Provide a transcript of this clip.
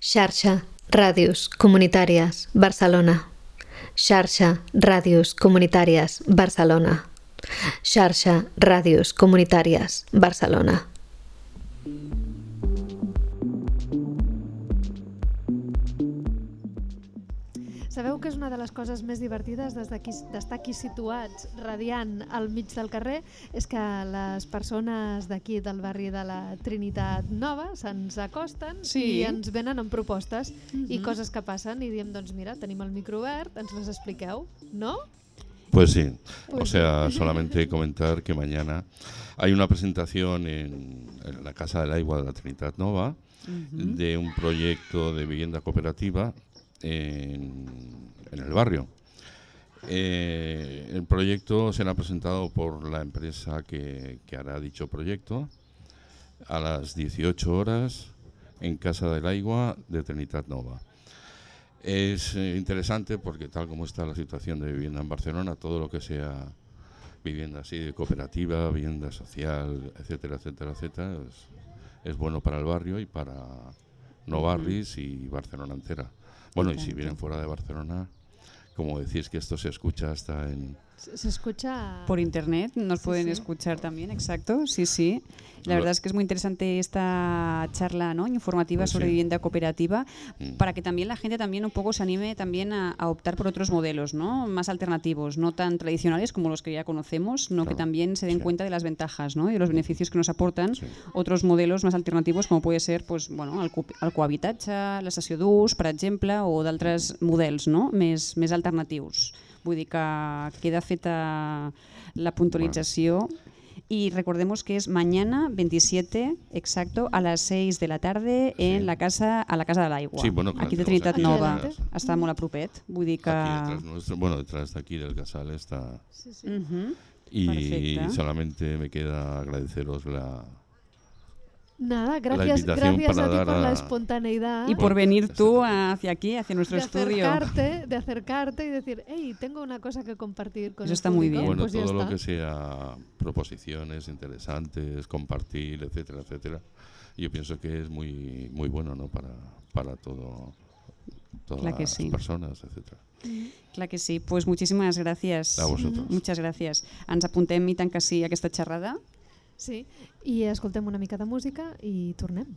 Xarxa Ràdios Comunitàries Barcelona. Xarxa Ràdios Comunitàries Barcelona. Xarxa Ràdios Comunitàries Barcelona. Sabeu que és una de les coses més divertides des d'aquí- d'estar aquí situats, radiant al mig del carrer, és que les persones d'aquí del barri de la Trinitat Nova se'ns acosten Sí. i ens venen amb propostes i Mhm. coses que passen i diem, doncs mira, tenim el micro obert, ens les expliqueu, no? Pues sí, o Pues sea, solamente comentar que mañana hay una presentación en, en la Casa del Agua de la Trinidad Nova Ujú. de un proyecto de vivienda cooperativa en, en el barrio. Eh, el proyecto será presentado por la empresa que, que hará dicho proyecto a las 18 horas en Casa del Agua de Trinitat Nova. Es eh, interesante porque tal como está la situación de vivienda en Barcelona, todo lo que sea vivienda así de cooperativa, vivienda social, etcétera, etcétera, etcétera, es, es bueno para el barrio y para no barris y Barcelona entera. Bueno, y si vienen fuera de Barcelona, como decís que esto se escucha hasta en... Se escucha... Por internet nos Sí, pueden sí. escuchar también, exacto, sí, sí. La verdad es que es muy interesante esta charla ¿no? informativa Pues sobre sí. vivienda cooperativa Mm. para que también la gente también un poco se anime también a, a optar por otros modelos, ¿no? Más alternativos, no tan tradicionales como los que ya conocemos, no que también se den sí. cuenta de las ventajas, ¿no? Y de los beneficios que nos aportan Sí. otros modelos més alternatius com puede ser pues, bueno, el, co el cohabitatge, la sessió d'ús, per exemple, o d'altres models no? més, més alternatius. Vull dir que queda feta la puntualització y recordemos que es mañana 27, exacto, a las 6 de la tarde en Sí. la casa a la Casa de l'Aigua. Sí, bueno, aquí de Trinitat aquí Nova. delante. Està molt a propet. Vull dir que... Aquí detrás nuestro, bueno, detrás de aquí del casal está... Sí, sí. Mhm. Y Perfecto. solamente me queda agradeceros la, Nada, gracias, gracias a ti por la espontaneidad. Y por venir tú hacia aquí, hacia nuestro de estudio. acercarte, de acercarte y decir, hey, tengo una cosa que compartir con Eso está muy público", bien. Bueno, pues ya todo lo está. que sea proposiciones interesantes, compartir, etcétera, etcétera. Yo pienso que es muy muy bueno, ¿no? Para para todo todas Clar que las sí. personas, etcétera. Clar que sí. Pues muchísimas gracias. A vosotros. Muchas gràcies. Ens apuntem i tant que sí a aquesta xerrada. Sí, i escoltem una mica de música i tornem.